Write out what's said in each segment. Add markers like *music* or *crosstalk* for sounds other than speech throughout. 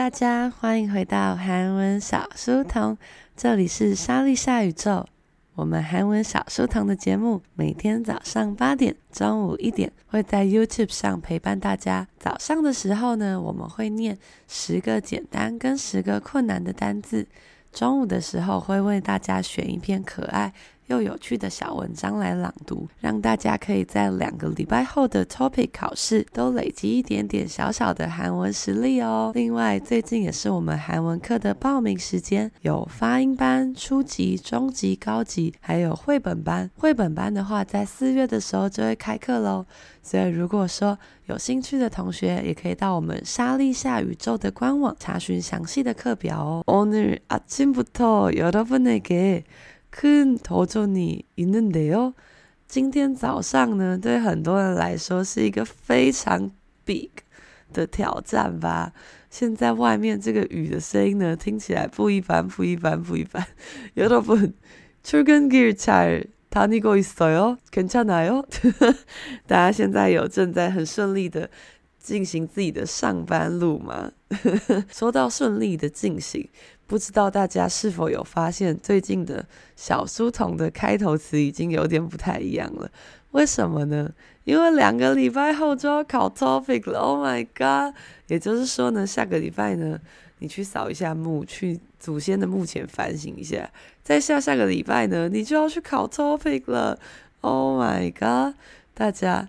大家，欢迎回到韩文小书童，这里是莎莉夏宇宙。我们韩文小书童的节目每天早上八点、中午一点会在 YouTube 上陪伴大家。早上的时候呢，我们会念十个简单跟十个困难的单字；中午的时候会为大家选一篇可爱又有趣的小文章来朗读，让大家可以在两个礼拜后的 TOPIK 考试都累积一点点小小的韩文实力哦。另外，最近也是我们韩文课的报名时间，有发音班、初级、中级、高级，还有绘本班。绘本班的话，在四月的时候就会开课喽。所以，如果说有兴趣的同学，也可以到我们莎莉夏宇宙的官网查询详细的课表哦。오늘아침부터여러분에게 큰 도전이 있는데요。今天早上呢，对很多人来说是一个非常 big 的挑战吧。现在外面这个雨的声音呢，听起来不一般，不一般，不一般。*laughs* 여러분출근길잘다니고있어요괜찮아요*laughs* 大家现在有正在很顺利的 进行自己的上班路吗？*laughs* 说到顺利的进行。不知道大家是否有发现，最近的小书童的开头词已经有点不太一样了。为什么呢？因为两个礼拜后就要考 topic 了。Oh my god！也就是说呢，下个礼拜呢，你去扫一下墓，去祖先的墓前反省一下。再下下个礼拜呢，你就要去考 topic 了。Oh my god！大家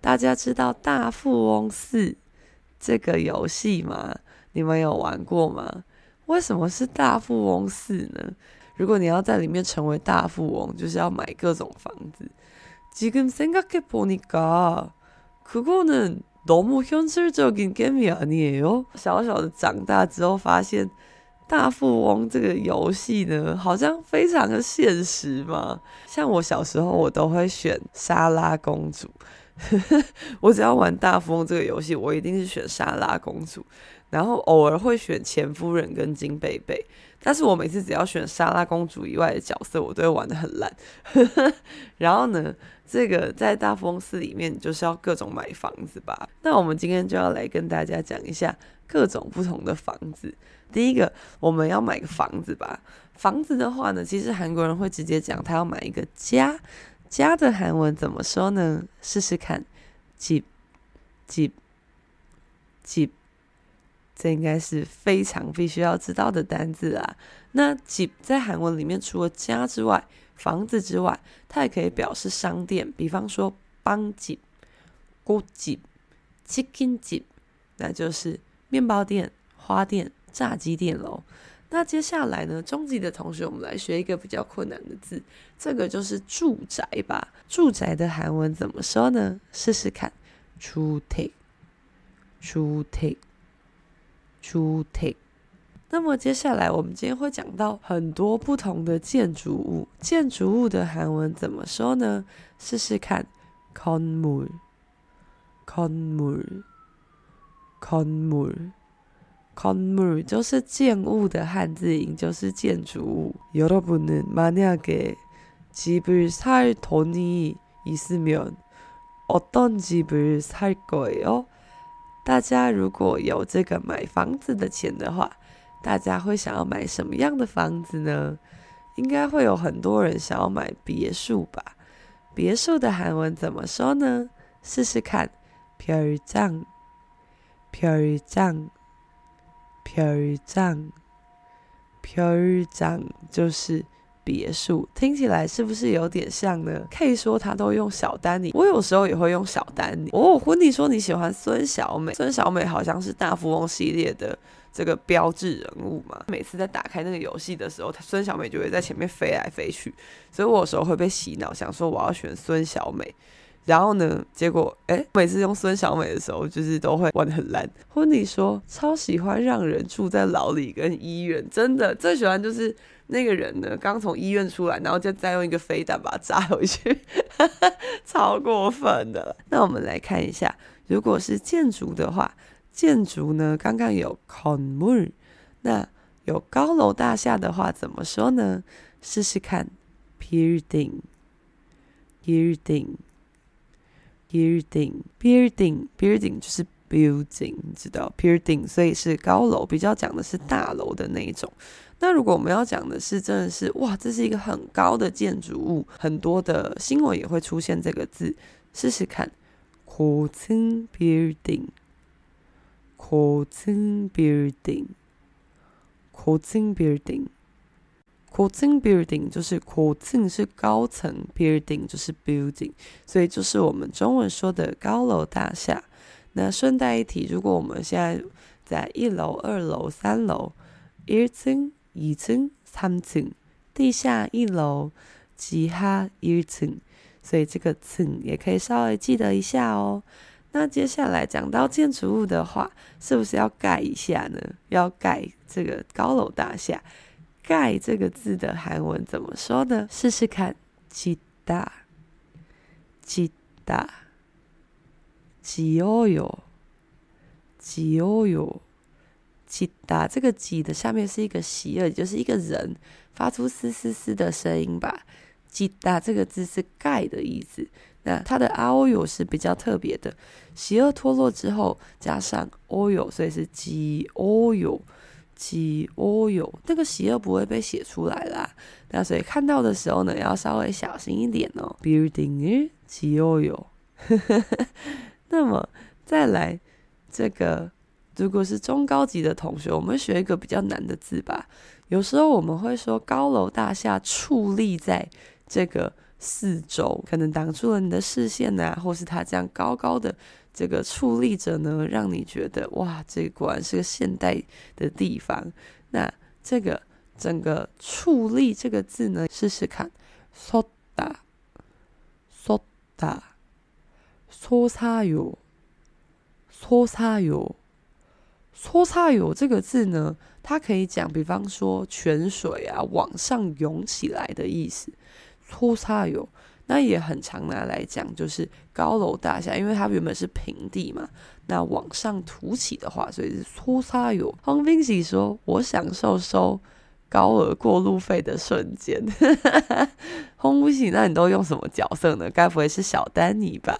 大家知道大富翁四这个游戏吗？你们有玩过吗？为什么是大富翁四呢？如果你要在里面成为大富翁，就是要买各种房子。지금생각해보니까그거는너무현실적인게임이아니에요？小小的长大之后，发现大富翁这个游戏呢，好像非常的现实嘛。像我小时候，我都会选莎拉公主。 *laughs* 我只要玩大富翁这个游戏，我一定是选莎拉公主。然后偶尔会选前夫人跟金贝贝，但是我每次只要选莎拉公主以外的角色，我都会玩得很烂。*laughs* 然后呢，这个在大富翁四里面就是要各种买房子吧？那我们今天就要来跟大家讲一下各种不同的房子。第一个，我们要买个房子吧。房子的话呢，其实韩国人会直接讲他要买一个家。家的韩文怎么说呢？试试看，집，집，집。这应该是非常必须要知道的单字啊。那집在韩文里面，除了家之外，房子之外，它也可以表示商店，比方说빵집、꽃집、치킨 집， 那就是面包店、花店、炸鸡店喽。 那接下来呢，中级的同学，我们来学一个比较困难的字，这个就是住宅吧。住宅的韩文怎么说呢？试试看，주택、주택。主体。那么接下来我们今天会讲到很多不同的建筑物，建筑物的韩文怎么说呢？试试看，건물，건물，건물， 건물就是建物的汉字音，就是建筑物。여러분은만약에집을살돈이있으면어떤집을살거예요？大家如果有这个买房子的钱的话，大家会想要买什么样的房子呢？应该会有很多人想要买别墅吧？别墅的韩文怎么说呢？试试看，별장，별장， 飘逸帐，飘逸帐就是别墅，听起来是不是有点像呢？可以说他都用小丹尼，我有时候也会用小丹尼。哦，婚礼说你喜欢孙小美，孙小美好像是大富翁系列的这个标志人物嘛。每次在打开那个游戏的时候，他孙小美就会在前面飞来飞去，所以我有时候会被洗脑，想说我要选孙小美。然后呢，结果哎，每次用孙小美的时候，就是都会玩的很烂。婚礼说超喜欢让人住在牢里跟医院，真的最喜欢就是那个人呢，刚从医院出来，然后就再用一个飞弹把他炸回去，*laughs* 超过分的。那我们来看一下，如果是建筑的话，建筑呢刚刚有건 물， 那有高楼大厦的话怎么说呢？试试看，building，building。building building building 就是 building，你知道 building，所以是高楼，比较讲的是大楼的那一种。那如果我们要讲的是真的是，哇，这是一个很高的建筑物，很多的新闻也会出现这个字。试试看，coating building，coating building，coating building。 고층 building。building 就是高层是高层，building 就是 building，所以就是我们中文说的高楼大厦。那顺带一提，如果我们现在在一楼、二楼、三楼，一层、二层、三层，地下一楼，地下一层，所以这个层也可以稍微记得一下哦。那接下来讲到建筑物的话，是不是要盖一下呢？要盖这个高楼大厦。盖这个字的韩文怎么说呢？试试看，吉大吉大吉哦哟吉哦哟吉大，这个吉的下面是一个喜耳，就是一个人发出嘶嘶嘶的声音吧。吉大这个字是盖的意思，那它的啊哦哟是比较特别的，喜耳脱落之后加上哦哟，所以是吉哦哟。喜哦哟，那个喜二不会被写出来啦，那所以看到的时候呢，要稍微小心一点哦。Building 喜哦哟，*laughs* 那么再来这个，如果是中高级的同学，我们学一个比较难的字吧。有时候我们会说高楼大厦矗立在这个四周，可能挡住了你的视线呐、啊，或是它这样高高的。这个矗立着呢，让你觉得哇，这果然是个现代的地方。那这个整个“矗立”这个字呢，试试看，soda soda sosa yo sosa yo sosa yo 这个字呢，它可以讲，比方说泉水啊往上涌起来的意思，sosa yo。那也很常拿来讲，就是高楼大厦，因为它原本是平地嘛，那往上凸起的话，所以是粗沙有。黄冰喜说：“我享受收高额过路费的瞬间。*laughs* ”黄冰喜，那你都用什么角色呢？该不会是小丹尼吧？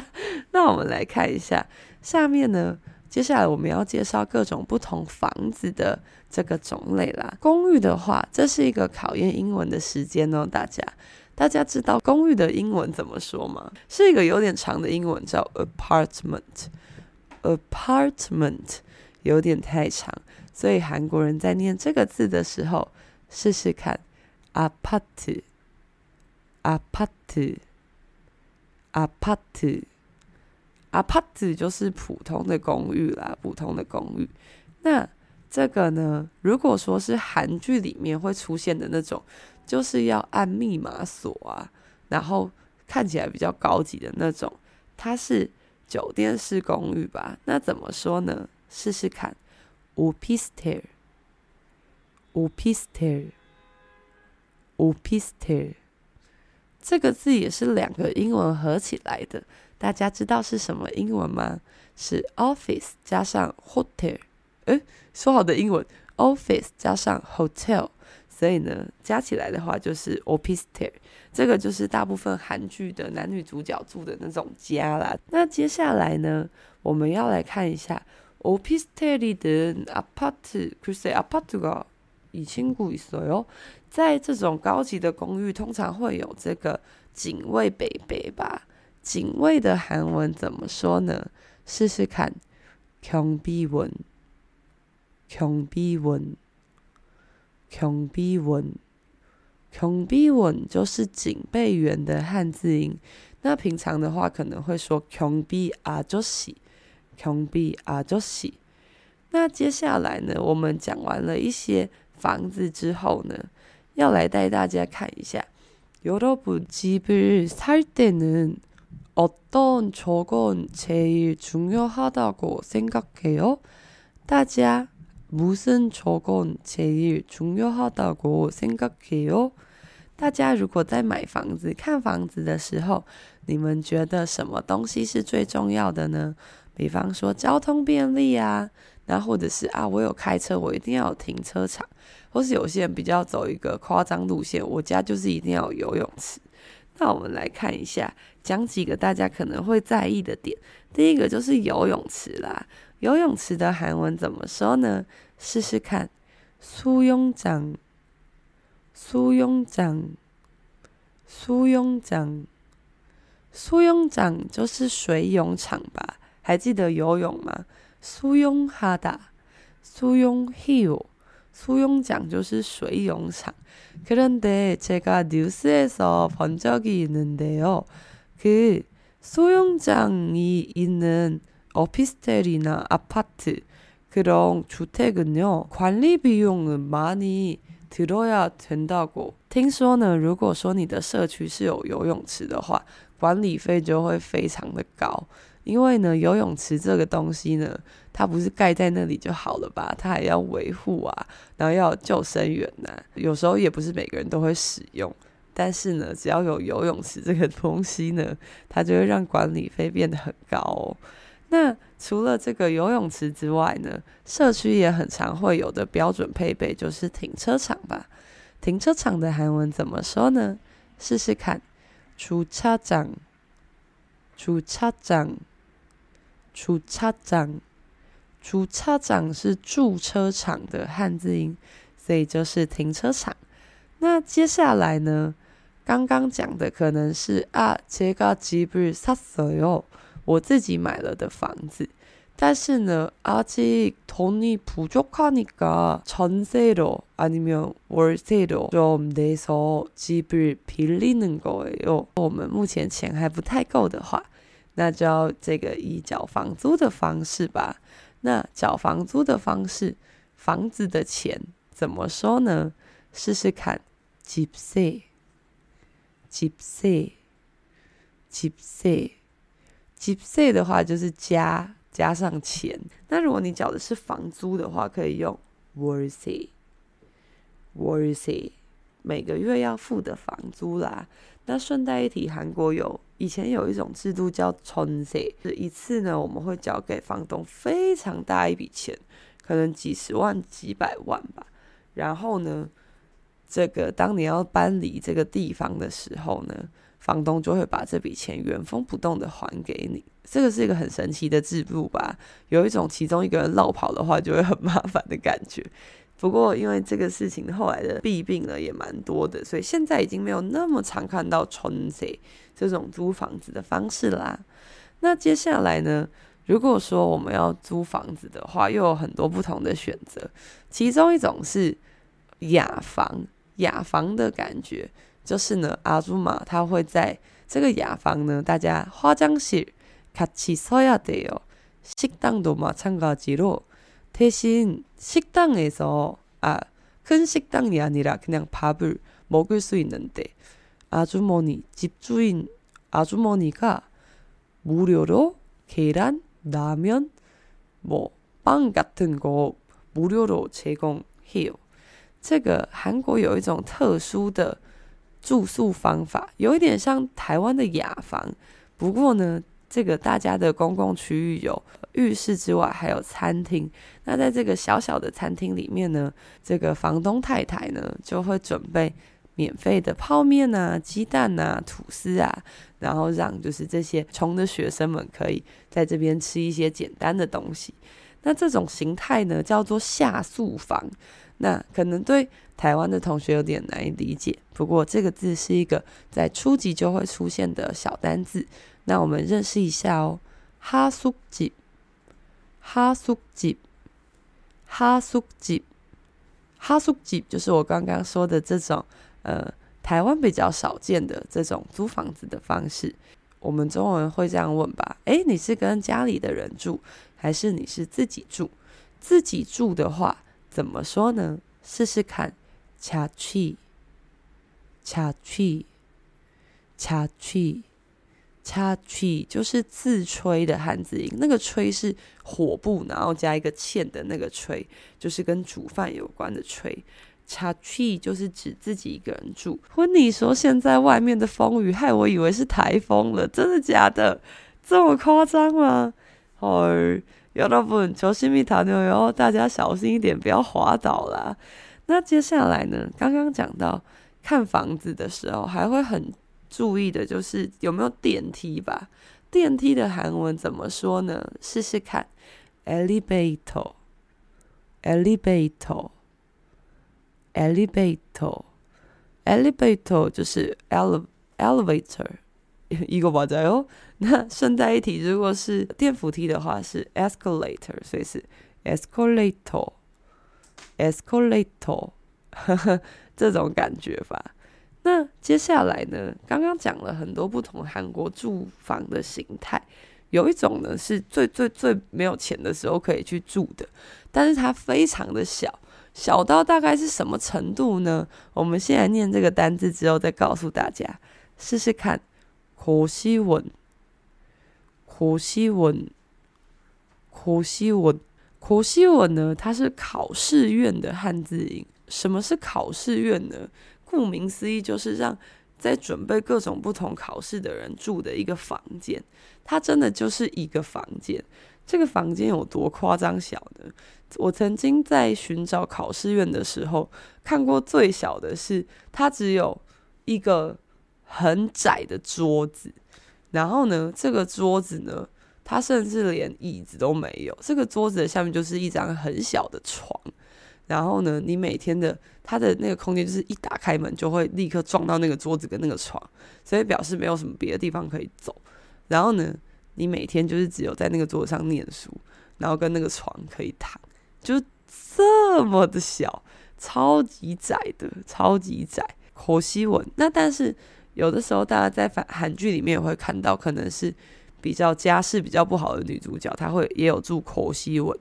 *laughs* 那我们来看一下下面呢，接下来我们要介绍各种不同房子的这个种类啦。公寓的话，这是一个考验英文的时间哦，大家。大家知道公寓的英文怎么说吗？是一个有点长的英文，叫 apartment。apartment 有点太长，所以韩国人在念这个字的时候，试试看 a p a r t a p a r t a p a r t、apart、就是普通的公寓啦，普通的公寓。那这个呢，如果说是韩剧里面会出现的那种。就是要按密码锁啊，然后看起来比较高级的那种，它是酒店式公寓吧？那怎么说呢？试试看，opistel，opistel，opistel，这个字也是两个英文合起来的，大家知道是什么英文吗？是 office 加上 hotel，诶，说好的英文，office 加上 hotel。所以呢，加起来的话就是 opistel，这个就是大部分韩剧的男女主角住的那种家啦。那接下来呢，我们要来看一下 opistel이 든 아파트， 글쎄 아파트가 이 친구 있어요。在这种高级的公寓，通常会有这个警卫伯伯吧？ 警卫的韩文怎么说呢？试试看，경비원， 경비원。경비원， 경비원就是警备员的汉字音。那平常的话，可能会说경비아저씨， 경비아저씨。那接下来呢，我们讲完了一些房子之后呢，要来带大家看一下。여러분집을살때는 어떤생각을하세요 어떤조건제일중요하다고생각해요？大家무슨조건제일중요하다고생각해요？大家如果在买房子、看房子的时候，你们觉得什么东西是最重要的呢？比方说交通便利啊，那或者是啊，我有开车，我一定要有停车场，或是有些人比较走一个夸张路线，我家就是一定要有游泳池。 那我们来看一下，讲几个大家可能会在意的点。第一个就是游泳池啦，游泳池的韩文怎么说呢？试试看，수용 장， 수용 장， 수용 장， 수용장就是水泳场吧？还记得游泳吗？수용하 다， 수용해 요。 요。수영장就是水泳场。그런데제가뉴스에서본적이있는데요그수영장이있는오피스텔이나아파트그런주택은요관리비용은많이들어야된다고听说呢，如果说你的社区是有游泳池的话，管理费就会非常的高。 因为呢，游泳池这个东西呢，它不是盖在那里就好了吧？它还要维护啊，然后要有救生员呐、啊。有时候也不是每个人都会使用，但是呢，只要有游泳池这个东西呢，它就会让管理费变得很高哦。那除了这个游泳池之外呢，社区也很常会有的标准配备就是停车场吧？停车场的韩文怎么说呢？试试看，주차장，주차장。 出车场，出车场是驻车场的汉字音，所以就是停车场。那接下来呢？刚刚讲的可能是啊，제가집을샀어요，我自己买了的房子。但是呢，아직돈이부족하니까전세로아니면월세로좀내서집을빌리는거예요。我们目前钱还不太够的话。 那就要这个以缴房租的方式吧。那缴房租的方式房子的钱怎么说呢？试试看，gipsy，gipsy，gipsy，gipsy 的话就是加加上钱。那如果你缴的是房租的话可以用 worthy worthy 每个月要付的房租啦。那顺带一提，韩国有。以前有一种制度叫春세是一次呢，我们会交给房东非常大一笔钱，可能几十万、几百万吧。然后呢，这个当你要搬离这个地方的时候呢，房东就会把这笔钱原封不动的还给你。这个是一个很神奇的制度吧？有一种其中一个人落跑的话，就会很麻烦的感觉。不过，因为这个事情后来的弊病呢也蛮多的，所以现在已经没有那么常看到春세这种租房子的方式啦。那接下来呢，如果说我们要租房子的话，又有很多不同的选择。其中一种是雅房，雅房的感觉就是呢，阿祖玛他会在这个雅房呢，大家화장실같이써야돼요식당도마찬가지로 대신 식당에서 아, 큰 식당이 아니라 그냥 밥을 먹을 수 있는데 아주머니 집주인 아주머니가 무료로 계란, 라면, 뭐 빵 같은 거 무료로 제공해요. 这个韩国有一种特殊的住宿方法，有一点像台湾的雅房，不过呢。 这个大家的公共区域有浴室之外，还有餐厅。那在这个小小的餐厅里面呢，这个房东太太呢就会准备免费的泡面啊、鸡蛋啊、吐司啊，然后让就是这些穷的学生们可以在这边吃一些简单的东西。那这种形态呢叫做下宿房。那可能对台湾的同学有点难以理解，不过这个字是一个在初级就会出现的小单字。那我们认识一下哦，哈苏吉，哈苏吉，哈苏吉，哈苏吉，就是我刚刚说的这种，呃，台湾比较少见的这种租房子的方式。我们中文会这样问吧？诶，你是跟家里的人住，还是你是自己住？自己住的话怎么说呢？试试看，恰去，恰去，恰去。恰气就是自吹的汉字音，那个吹是火部，然后加一个欠的那个吹，就是跟煮饭有关的吹。恰气就是指自己一个人住。婚礼说现在外面的风雨害我以为是台风了，真的假的？这么夸张吗？哎，여러분조심히다녀 요， 大家小心一点，不要滑倒啦。那接下来呢？刚刚讲到看房子的时候，还会很注意的就是有没有电梯吧，电梯的韩文怎么说呢？试试看，ELEVATOR，ELEVATOR，ELEVATOR，ELEVATOR，就是 ELEVATOR。一个爆炸哟，那顺带一提，如果是电扶梯的话是 escalator，所以是 escalator，escalator，哈哈，这种感觉吧。那接下来呢？刚刚讲了很多不同韩国住房的形态，有一种呢是最最最没有钱的时候可以去住的，但是它非常的小，小到大概是什么程度呢？我们先来念这个单字之后再告诉大家，试试看。고시원，고시 원， 고시 원， 고시 원呢？它是考试院的汉字音。什么是考试院呢？ 顾名思义，就是让在准备各种不同考试的人住的一个房间。它真的就是一个房间。这个房间有多夸张小呢？我曾经在寻找考试院的时候，看过最小的是，它只有一个很窄的桌子。然后呢，这个桌子呢，它甚至连椅子都没有。这个桌子的下面就是一张很小的床。然后呢，你每天的它的那个空间就是一打开门就会立刻撞到那个桌子跟那个床，所以表示没有什么别的地方可以走。然后呢，你每天就是只有在那个桌子上念书，然后跟那个床可以躺，就这么的小，超级窄的，超级窄。可惜文那但是有的时候大家在韩韩剧里面也会看到，可能是比较家世比较不好的女主角，她会也有住可惜文。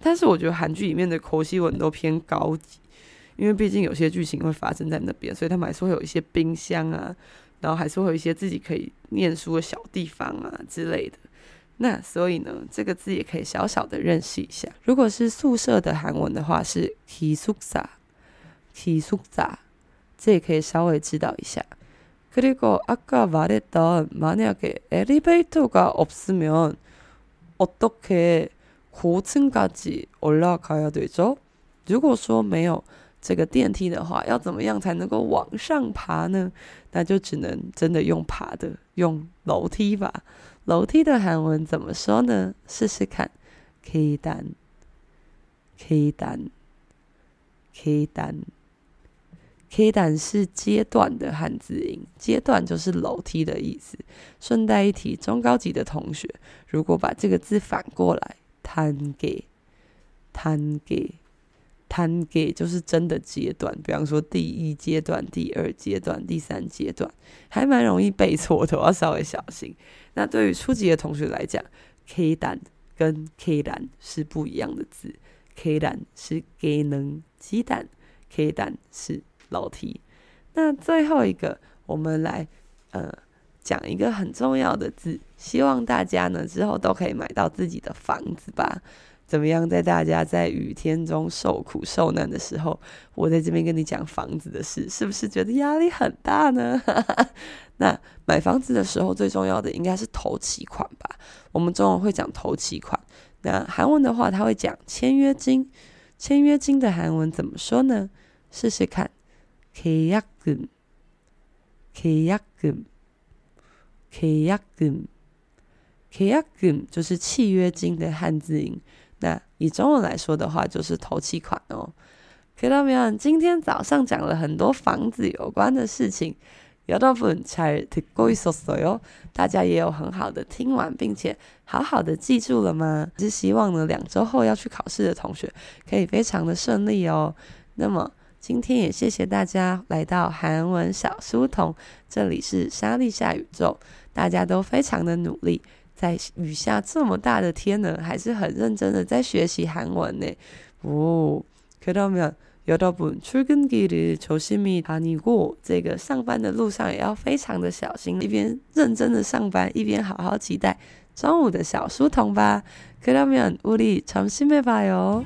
但是我觉得韩剧里面的口西文都偏高级，因为毕竟有些剧情会发生在那边，所以他们还是会有一些冰箱啊，然后还是会有一些自己可以念书的小地方啊之类的。那所以呢，这个字也可以小小的认识一下。如果是宿舍的韩文的话是기숙사，기숙사，这也可以稍微知道一下。그리고아까말했던만약에엘리베이터가없으면어떻게 고층까지 올라가야 되죠? 如果说没有这个电梯的话，要怎么样才能够往上爬呢？那就只能真的用爬的，用楼梯吧。楼梯的韩文怎么说呢？试试看。계단，계단，계단，계단 是阶段的汉字音，阶段就是楼梯的意思。顺带一提，中高级的同学如果把这个字反过来。 摊给，摊给，摊给，就是真的阶段。比方说，第一阶段、第二阶段、第三阶段，还蛮容易背错的，要稍微小心。*laughs* 那对于初级的同学来讲，K 蛋跟 K 蛋是不一样的字。K 蛋是给能鸡蛋，K 蛋是老题。那最后一个，我们来呃。讲一个很重要的字，希望大家呢之后都可以买到自己的房子吧。怎么样，在大家在雨天中受苦受难的时候，我在这边跟你讲房子的事，是不是觉得压力很大呢？*laughs* 那买房子的时候最重要的应该是头期款吧。我们中文会讲头期款，那韩文的话他会讲签约金。签约金的韩文怎么说呢？试试看，契约金，契约金。契约金，契约金就是契约金的汉字音。那以中文来说的话，就是头期款哦。看到没有？今天早上讲了很多房子有关的事情，여러분잘듣고있었어요？大家也有很好的听完，并且好好的记住了吗？是希望呢，两周后要去考试的同学可以非常的顺利哦。那么。 今天也谢谢大家来到韩文小书童，这里是莎莉夏宇宙，大家都非常的努力，在雨下这么大的天呢，还是很认真的在学习韩文呢。哦，看到没有？ 여러분출근길을조심히다니고这个上班的路上也要非常的小心，一边认真的上班，一边好好期待中午的小书童吧。그러면우리점심에봐요